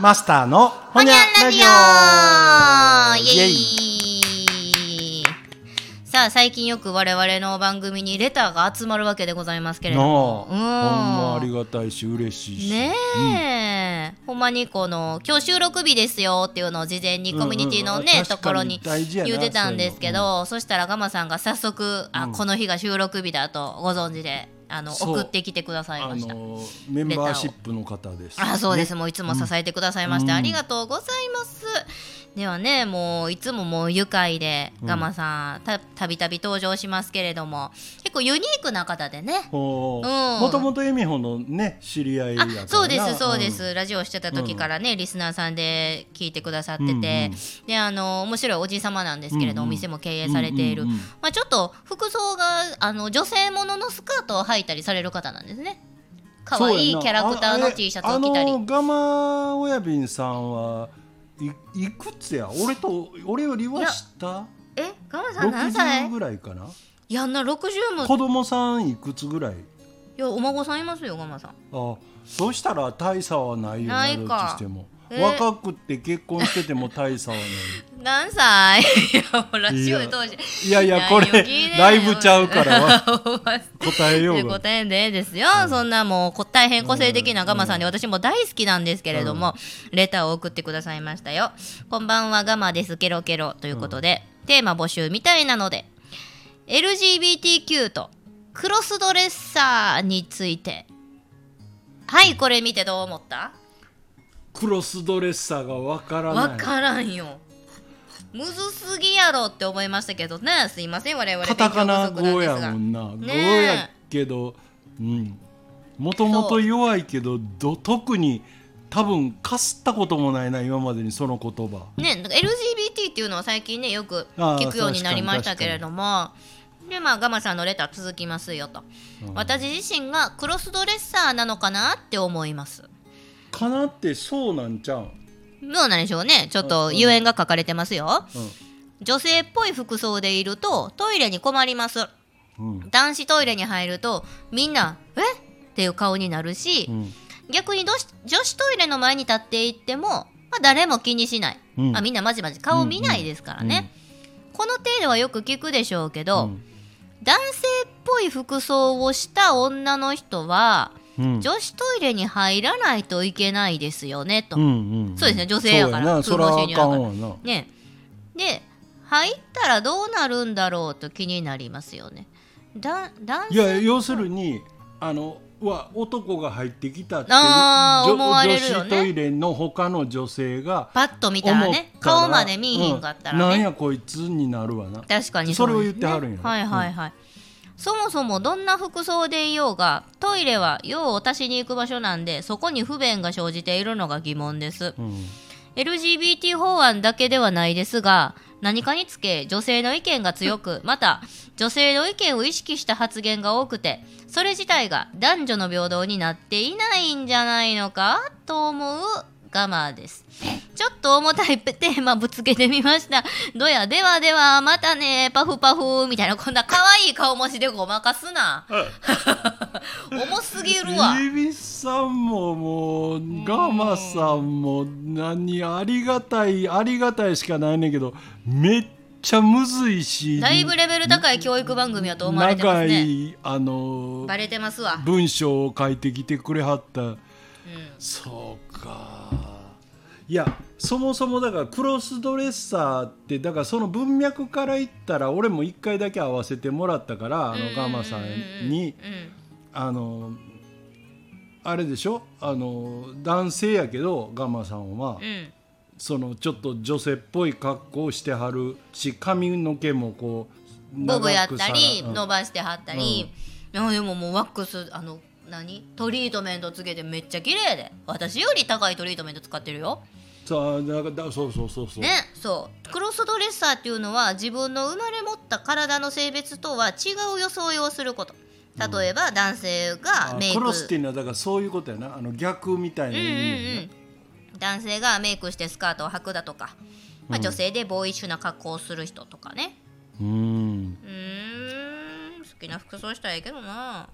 マスターのほにゃんラジオ。イエイ。さあ最近よく我々の番組にレターが集まるわけでございますけれどなあもほんまありがたいし嬉しいし。ねえ、ほんまにこの今日収録日ですよっていうのを事前にコミュニティのね、うん。うん。ところに言ってたんですけどそしたらガマさんが早速あ、この日が収録日だとご存知であの送ってきてくださいあました。のメンバーシップの方です。あそうです、ね。もういつも支えてくださいまして、うん。ありがとうございます。ではねもういつももう愉快でガマさんたたびたび登場しますけれども。結構ユニークな方でね。もう。ん。ともとエミホのね知り合いやあからな。そうですそうでんす、ラジオしてた時からね、リスナーさんで聞いてくださってて、うんうん。であの面白いおじさまなんですけれど、うんうん。お店も経営されている、うんうんうん。まあ、ちょっと服装があの女性もののスカートを履いたりされる方なんですね。可愛いキャラクターの T シャツを着たり。あのガマ親瓶さんはいいくつや？俺と俺よりは下？えガマさん何歳？60ぐらいかな？いやんな60も。子供さんいくつぐらい？いやお孫さんいますよガマさん。あそうしたら大差はないよなどっちしても、えー若くって結婚してても大差はない。何歳？いやラジオで当時。いやいやこれライブちゃうから。は答えよでうが答えんでええですよ、そんなもうこ大変個性的なガマさんで私も大好きなんですけれども、レターを送ってくださいましたよ。こんばんはガマです。ケロケロということで、テーマ募集みたいなので LGBTQ とクロスドレッサーについて。はいこれ見てどう思った？クロスドレッサーがわからない。わからんよ。むずすぎやろって思いましたけどね。すいません。我々カタカナ語やもんな、語ねえ。やけどうん。もともと弱いけどど特に多分かすったこともないな今までにその言葉。ね、LGBT っていうのは最近ねよく聞くようになりましたけれども。でまあガマさんのレター続きますよと、私自身がクロスドレッサーなのかなって思いますかなってそうなんちゃうん、どうなんでしょうね。ちょっとゆえん。が書かれてますよ。うん。女性っぽい服装でいるとトイレに困ります。うん。男子トイレに入るとみんな「え？っ?」ていう顔になるし、うん。逆に女子トイレの前に立っていっても、まあ、誰も気にしない、うん。あみんなまじまじ顔見ないですからね、この程度はよく聞くでしょうけど、うん。男性っぽい服装をした女の人はうん。女子トイレに入らないといけないですよねと、うんうんそうですね女性やから。そうやな。そらあかん風わな。ね。で入ったらどうなるんだろうと気になりますよね。だ男い性や要するにあのは男が入ってきたって思われるよね。女子トイレの他の女性がパッと見たら思ね顔まで見えひんかったらね、うん。なんやこいつになるわな。確かにそれを言ってはるんやろ。はいはいはい、そもそもどんな服装でいようがトイレは用を足しに行く場所なんでそこに不便が生じているのが疑問です。うん LGBT 法案だけではないですが何かにつけ女性の意見が強く また女性の意見を意識した発言が多くてそれ自体が男女の平等になっていないんじゃないのかと思うガマです。ちょっと重たいテーマぶつけてみました。どやではではまたねパフパフみたいなこんな可愛い顔文字でごまかすな。重すぎるわ。イビさんももうガマさんも何ありがたいありがたいしかないねんけどめっちゃむずいしだいぶレベル高い教育番組やと思われてます長ねいあのバレてますわ。文章を書いてきてくれはった。うん。そうかいやそもそもだからクロスドレッサーってだからその文脈から言ったら俺も一回だけ会わせてもらったからあのガマさんにうんあのあれでしょ？あの男性やけどガマさんはうん。そのちょっと女性っぽい格好をしてはるし髪の毛もこうボブやったりうん。伸ばしてはったり、いやでももうワックスあの何？トリートメントつけてめっちゃ綺麗で。私より高いトリートメント使ってるよそうそうそうそうそう、ねそう。クロスドレッサーっていうのは自分の生まれ持った体の性別とは違う装いをすること。例えば男性があメイク。クロスっていうのはだからそういうことやな。あの逆みたいなうんうんやうん。男性がメイクしてスカートを履くだとか、まあ、女性でボーイッシュな格好をする人とかね。なうん。うーん。好きな服装したらいいけどな。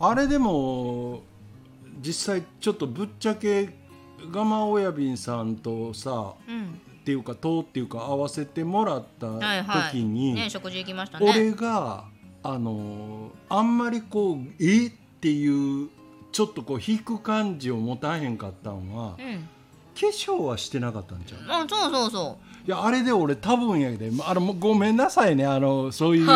あれでも実際ちょっとぶっちゃけガマ親瓶さんとさうん。っていうかとっていうか合わせてもらったはいはい。時に、ね食事行きましたね。俺があのあんまりこうえっていうちょっとこう引く感じを持たへんかったんはうん。化粧はしてなかったんちゃう？あそうそうそいやあれで俺多分やであのごめんなさいねあのそういう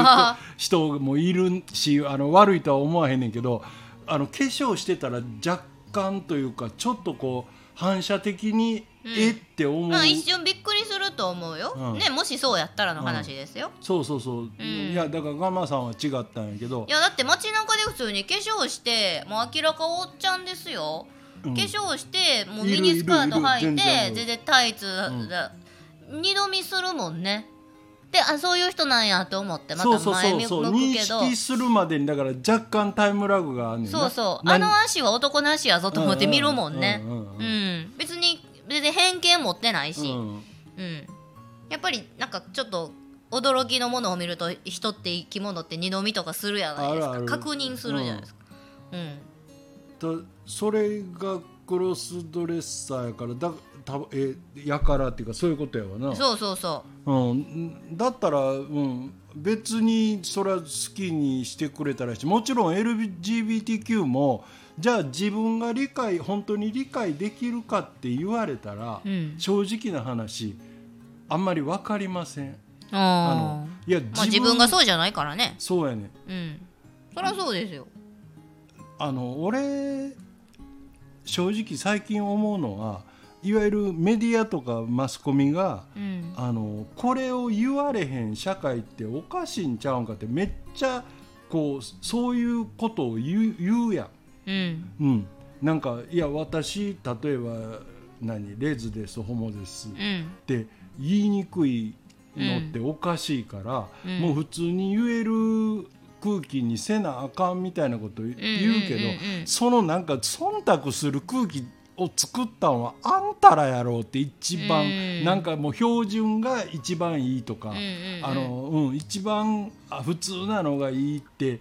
人 もいるしあの悪いとは思わへんねんけどあの化粧してたら若干というかちょっとこう反射的に、うん。えって思う、うまあ一瞬びっくりすると思うよ、うん。ねもしそうやったらの話ですよ、そうそうそう、ん。いやだからガマさんは違ったんやけど。いやだって街中で普通に化粧してもう明らかおっちゃんですよ、うん。化粧してもうミニスカート履いて全然。タイツだ、二度見するもんねであそういう人なんやと思ってまそうそうた前向そうそう。認くけど。識するまでにだから若干タイムラグがあんねんな。そうそう。なあの足は男の足やぞと思って見るもんね。うんうんうんううん。ん別に全然偏見持ってないし、うん。うん、やっぱりなんかちょっと驚きのものを見ると人って生き物って二度見とかするじゃないですか。あるある。確認するじゃないですか。うん。とそれがクロスドレッサーやからだたえやからっていうかそういうことやわな。そうそうそうん、だったら、うん、別にそれは好きにしてくれたらしもちろん LGBTQ もじゃあ自分が理解本当に理解できるかって言われたら、う。うん。正直な話あんまり分かりませんああのいやまあ自分がそうじゃないからね。そうやねうん。そりゃそうですよ。あの俺正直最近思うのはいわゆるメディアとかマスコミがうん。あのこれを言われへん社会っておかしいんちゃうんかってめっちゃこうそういうことを言う言うやん。うん。うん、なんかいや私例えば何レズですホモですっうん。て言いにくいのっておかしいから、うんもう普通に言える空気にせなあかんみたいなこと言うけど、そのなんか忖度する空気を作ったんはあんたらやろうって一番、うん。なんかもう標準が一番いいとか、うんうんうん。あのうん、一番あ普通なのがいいって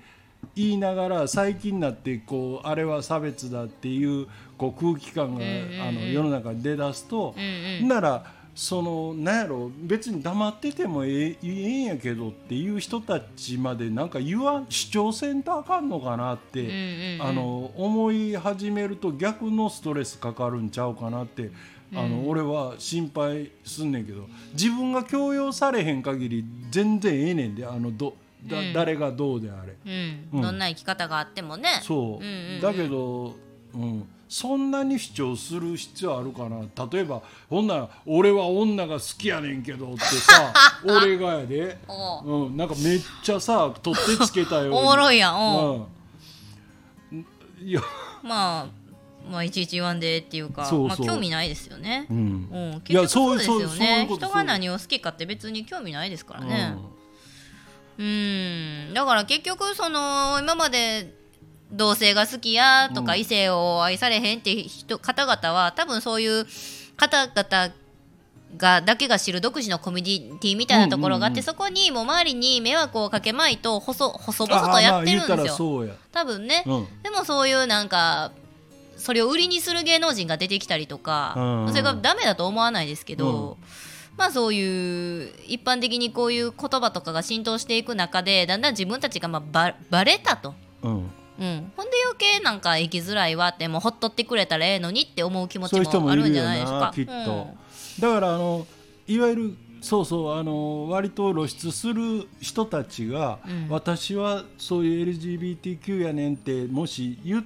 言いながら最近になってこうあれは差別だっていうこう空気感が、うんうんうん。あの世の中に出だすと、うんうん。ならそのなんやろ別に黙っててもええええんやけどっていう人たちまでなんか言わん主張せんとあかんのかなって、うんうんうん。あの思い始めると逆のストレスかかるんちゃうかなってあの、俺は心配すんねんけど自分が強要されへん限り全然ええねんであのどだ、うん。誰がどうであれ。うん。うん。どんな生き方があってもね。そう、うんうんうん。だけど、うん、そんなに主張する必要あるかな。例えばほんなら「俺は女が好きやねんけど」ってさ 俺がやで、おううん、なんかめっちゃさ取ってつけたよおもろいやん。おううん、いや、まあ、まあ、いちいち言わんでっていうか、まあ、興味ないですよね。うん。うん、い結や局そうですよね。人が何を好きかって別に興味ないですからね。うん。うん。だから結局その今まで同性が好きやとかうん。異性を愛されへんって人方々は多分そういう方々がだけが知る独自のコミュニティみたいなところがあって、うんうんうん。そこにもう周りに迷惑をかけまいと細細々とやってるんですよ、多分ね、うん。でもそういうなんかそれを売りにする芸能人が出てきたりとか、うんそれがダメだと思わないですけど、まあそういう一般的にこういう言葉とかが浸透していく中でだんだん自分たちがまあババレたと。うん、うん、ほんで余計なんか生きづらいわってもうほっとってくれたらええのにって思う気持ちもあるんじゃもいるよないですか。なきっと、だからあのいわゆるそうそうあの割と露出する人たちが、うん。私はそういう LGBTQ やねんってもし言っ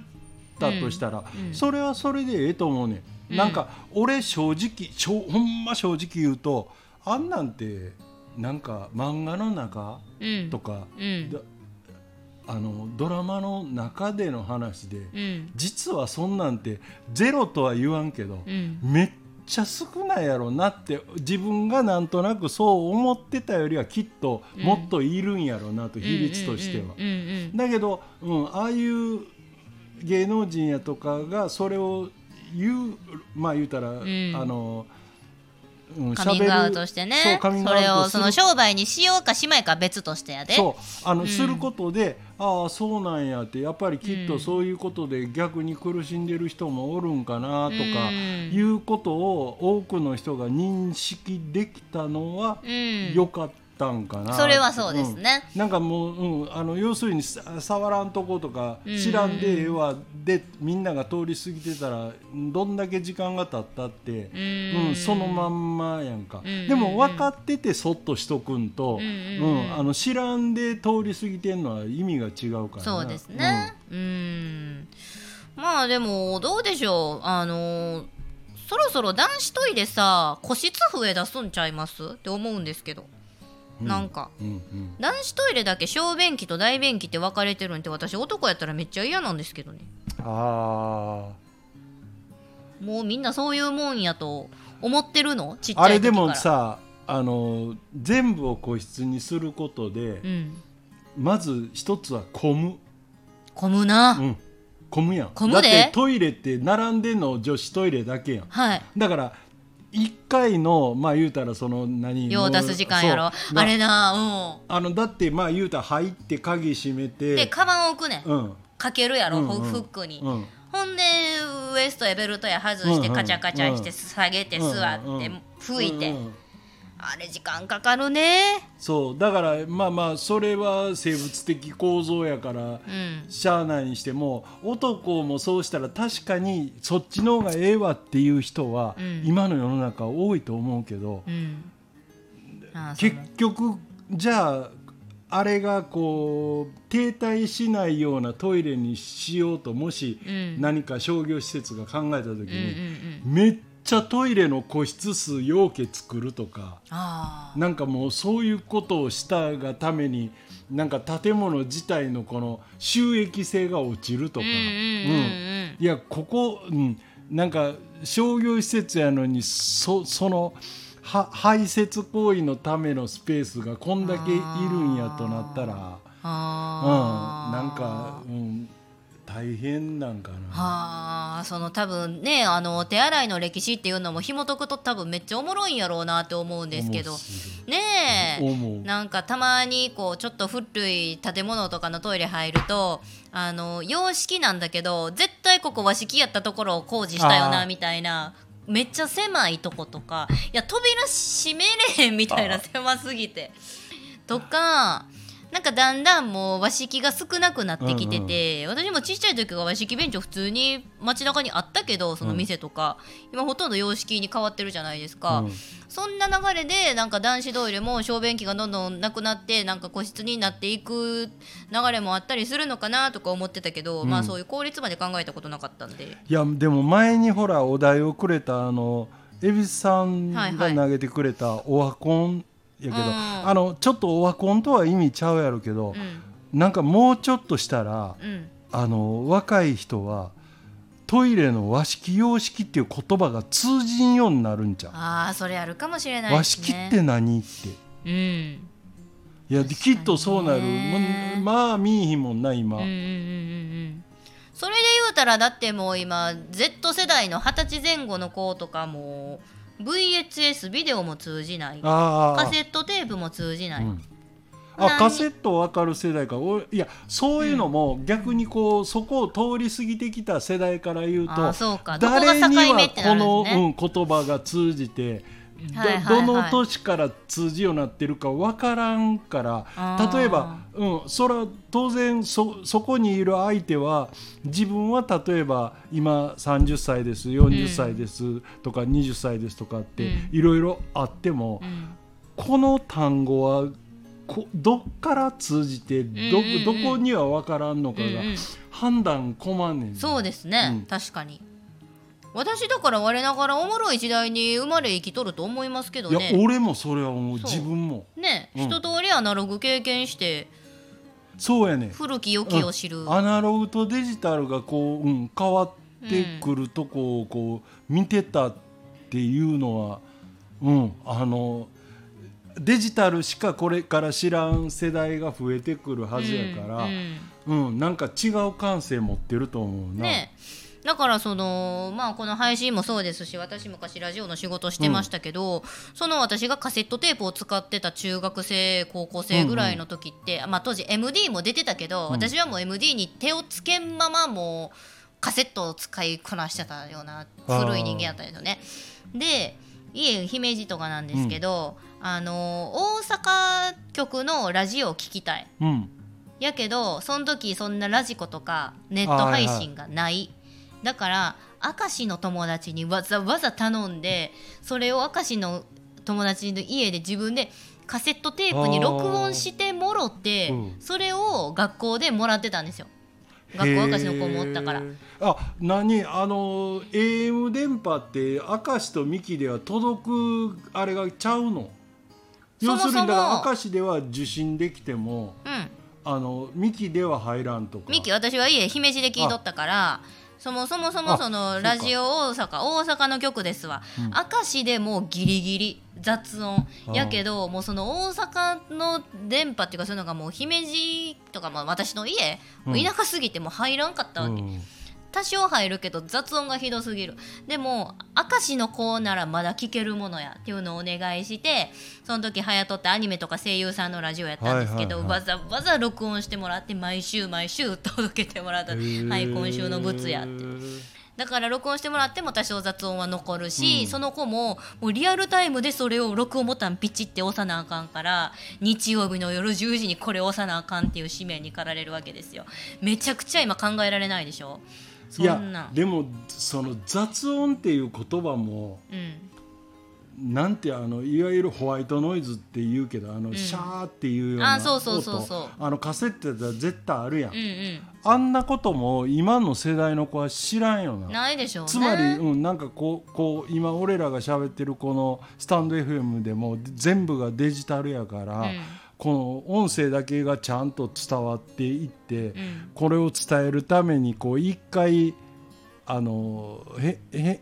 たとしたら、うん。それはそれでええと思うねん、うん。なんか俺正直しょほんま正直言うとあんなんてなんか漫画の中うん、とか、うん。だあのドラマの中での話で、うん。実はそんなんてゼロとは言わんけど、うん。めっちゃ少ないやろなって自分がなんとなくそう思ってたよりはきっともっといるんやろなと、比率としては。うんうんだけど、うん、ああいう芸能人やとかがそれを言うまあ言うたら、ん。あのうんカミングアウトしてね。それをその商売にしようかしまいかは別としてやで。そうあの、うん。することでああそうなんやって。やっぱりきっうんとそういうことで逆に苦しんでる人もおるんかなとかうん。いうことを多くの人が認識できたのはうん。良かったんかな、それはそうですね、うん。なんかもう、うん、あの要するにさ触らんとことかうん。知らんでええわでみんなが通り過ぎてたらどんだけ時間が経ったって、うん。うん、そのまんまやんか、うん。でも分かっててそっとしとくんと、うんうんあの知らんで通り過ぎてんのは意味が違うから。なそうですね。うん。まあでもどうでしょう。あのそろそろ男子トイレさ個室増え出すんちゃいます？って思うんですけど、うんなんか。男子トイレだけ小便器と大便器って分かれてるんって私男やったらめっちゃ嫌なんですけどね。あもうみんなそういうもんやと思ってるの？ちっちーあれでゃい時から。もさあの全部を個室にすることで、うん。まず一つは混む、混むな、うん、混むやん。混むで。だってトイレって並んでんの女子トイレだけやん。はい。だから1回のまあ言うたらその何用足す時間やろ。そう。あれなあのだってまあ言うたら入って鍵閉めうんてでカバン置くねん。うん。かけるやろ、うんうん。フックに、うん。ほんでウエストやベルトや外してうんうんカチャカチャして下げて座ってうんうん。拭いて。うんうんあれ時間かかるね。そうだからまあまあそれは生物的構造やからうん。しゃあないにしても男もそうしたら確かにそっちの方がええわっていう人はうん。今の世の中多いと思うけどうん。結局じゃああれがこう停滞しないようなトイレにしようともしうん。何か商業施設が考えた時にん。めっちゃトイレの個室数要件作るとかなんかもうそういうことをしたがためになんか建物自体のこの収益性が落ちるとか、うんいやここ、うん、なんか商業施設やのにそそのは排泄行為のためのスペースがこんだけいるんやとなったら、うん、なんか、うん、大変なんかな。はあその多分ねあの手洗いの歴史っていうのも紐解くと多分めっちゃおもろいんやろうなって思うんですけど。ねえ。なんかたまにこうちょっと古い建物とかのトイレ入るとあの洋式なんだけど絶対ここ和式やったところを工事したよなみたいな。めっちゃ狭いとことか。いや扉閉めれへんみたいなあ狭すぎて。とかなんかだんだんもう和式が少なくなってきてて、私もちっちゃい時は和式便所普通に街中にあったけどその店とか、今ほとんど洋式に変わってるじゃないですか。うん。そんな流れでなんか男子トイレも小便器がどんどんなくなってなんか個室になっていく流れもあったりするのかなとか思ってたけど、うん。まあそういう効率まで考えたことなかったんで。いやでも前にほらお題をくれたあの恵比寿さんはいはい。が投げてくれたオワコンやけど、うん。あのちょっとオワコンとは意味ちゃうやろけどう、ん。なんかもうちょっとしたらうん。あの若い人はトイレの和式洋式っていう言葉が通じんようになるんちゃう、ああそれあるかもしれないね。式って何って。うん。いやきっとそうなる。まあ見えひんもんな今、うんうんうんうんうん。それで言うたらだってもう今 Z 世代の二十歳前後の子とかも VHS ビデオも通じない。カセットテープも通じない、うん。何あカセット分かる世代か。おいやそういうのも逆にこうそこを通り過ぎてきた世代から言うあとうか。どこが境誰には目ってなるんこの、うん、言葉が通じてどの年から通じようになってるか分からんから例えば、うん、それは当然そそこにいる相手は自分は例えば今30歳です40歳ですとか20歳ですとかってうん。いろいろあっても、うん。この単語はこどっから通じてど,、うんうんうん。どこには分からんのかが判断困んねんそうですね、うん。確かに私だから我ながらおもろい時代に生まれ生きとると思いますけどいやね俺もそれは思う。自分も。ね、うん。一通りアナログ経験してそうやね。古き良きを知る、アナログとデジタルがこう、うん、変わってくるとこをこう見てたっていうのは、うん、あのデジタルしかこれから知らん世代が増えてくるはずやから、うん。うんなんか違う感性持ってると思うな。ねだからそのまあこの配信もそうですし私昔ラジオの仕事してましたけど、その私がカセットテープを使ってた中学生高校生ぐらいの時って、まあ当時 MD も出てたけど、私はもう MD に手をつけんままもうカセットを使いこなしてたような古い人間やったんですよね。で家姫路とかなんですけど、あの大阪局のラジオを聞きたい。うん。やけどその時そんなラジコとかネット配信がない、だから明石の友達にわざわざ頼んでそれを明石の友達の家で自分でカセットテープに録音してもろって、うん。それを学校でもらってたんですよ。学校明石の子もおったから。あ何？あの AM 電波って明石と三木では届くあれがちゃうの？そもそも要するにだから明石では受信できてもうん。あの三木では入らんとか。ミキ私は家姫路で聞いとったからそもそもそもそのラジオ大阪大阪の局ですわ、明石でもうギリギリ雑音。あやけどもうその大阪の電波っていうかそういうのがもう姫路とかも私の家、もう田舎すぎてもう入らんかったわけ、うん多少入るけど雑音がひどすぎる。でも明石の子ならまだ聞けるものやっていうのをお願いしてその時はやとったアニメとか声優さんのラジオやったんですけど、わざわざ録音してもらって毎週毎週届けてもらった「はい今週のブツや」って。だから録音してもらっても多少雑音は残るし、その子ももうリアルタイムでそれを録音ボタンピチって押さなあかんから日曜日の夜10時にこれ押さなあかんっていう使命に駆られるわけですよ。めちゃくちゃ今考えられないでしょ。そいやでもその雑音っていう言葉もうん。なんてあのいわゆるホワイトノイズって言うけどあの、シャーっていうようなあそうそうそうそう。音。あのカセットやったら絶対あるやん、うんうん。あんなことも今の世代の子は知らんよな。ないでしょうね。つまり、うん、なんかこうこう今俺らが喋ってるこのスタンド FM でも全部がデジタルやから、うんこの音声だけがちゃんと伝わっていって、うん。これを伝えるためにこう一回あの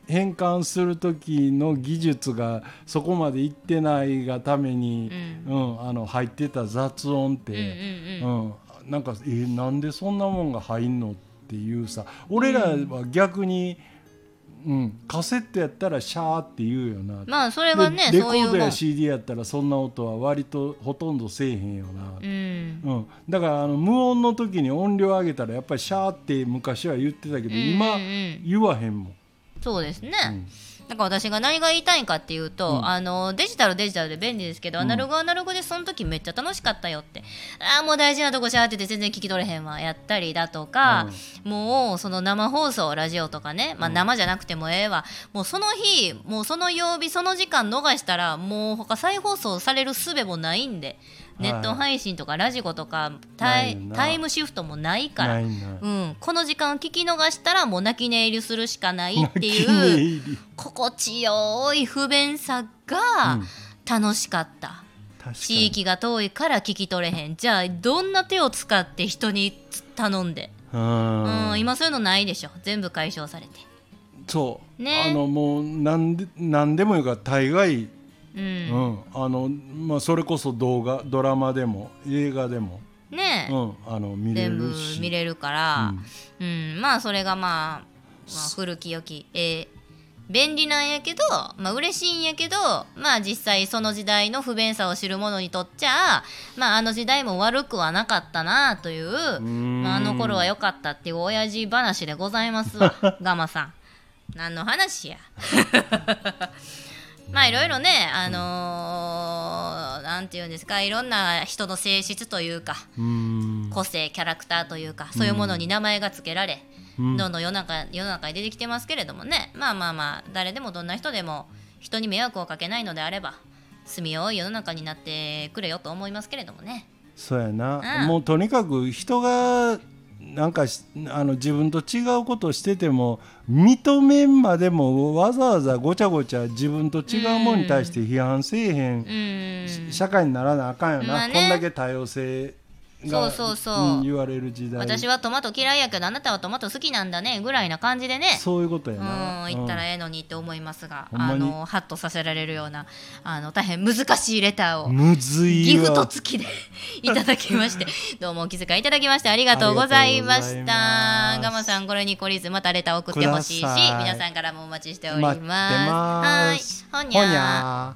変換する時の技術がそこまでいってないがために、うん。あの入ってた雑音って、うんうんうん。うん、なんかえーなんでそんなもんが入んのっていうさ俺らは逆に、うんカセットやったらシャーって言うよな、まあそれがねでレコードや CD やったらそんな音は割とほとんどせえへんよな、うん。うん、だからあの無音の時に音量上げたらやっぱりシャーって昔は言ってたけど、今うんうんうん。言わへんもん。そうですね、んだから私が何が言いたいんかっていうと、うん。あのデジタルデジタルで便利ですけど、アナログはアナログでその時めっちゃ楽しかったよって。ああもう大事なとこしゃーってて全然聞き取れへんわやったりだとか、もうその生放送ラジオとかね、まあ、生じゃなくてもええわ、もうその日もうその曜日その時間逃したらもう他再放送される術もないんでネット配信とかラジコとかタイタイムシフトもないからうん、この時間聞き逃したらもう泣き寝入りするしかないっていう心地よい不便さが楽しかった、地域が遠いから聞き取れへん。じゃあどんな手を使って人に頼んで、うん。うん、今そういうのないでしょ。全部解消されて。そう、ね。あのもうなんでなんでもいいから大概、うん、うん。あのまあ、それこそ動画ドラマでも映画でも、ねえ、うん、あの見れ全部るし見れるから。うん、うん。まあそれがまあ、まあ、古き良き、えー便利なんやけど、まあ嬉しいんやけど、まあ実際その時代の不便さを知る者にとっちゃ、まああの時代も悪くはなかったなという、ん。まあ、あの頃は良かったっていう親父話でございますわ、ガマさん。何の話や。まあいろいろね、あのーなんていうんですか、いろんな人の性質というか、うん。個性キャラクターというかそういうものに名前が付けられ、うん。どんどん世の中世の中に出てきてますけれどもねまあまあまあ誰でもどんな人でも人に迷惑をかけないのであれば住みよい世の中になってくれよと思いますけれどもね。そうやな、うん。もうとにかく人がなんかしあの自分と違うことをしてても認めんまでもわざわざごちゃごちゃ自分と違うものに対して批判せえへん、社会にならなあかんよな、こんだけ多様性がそうそうそう。ん言われる時代。私はトマト嫌いやけどあなたはトマト好きなんだねぐらいな感じでね。そういうことやうな、ん。言ったらええのにって思いますが、あのハッとさせられるようなあの大変難しいレターをむずいギフトわ付きで いただきまして どうもお気遣いいただきましてありがとうございました。ガマさんこれに懲りずまたレター送ってほしいし皆さんからもお待ちしております。はいほにゃ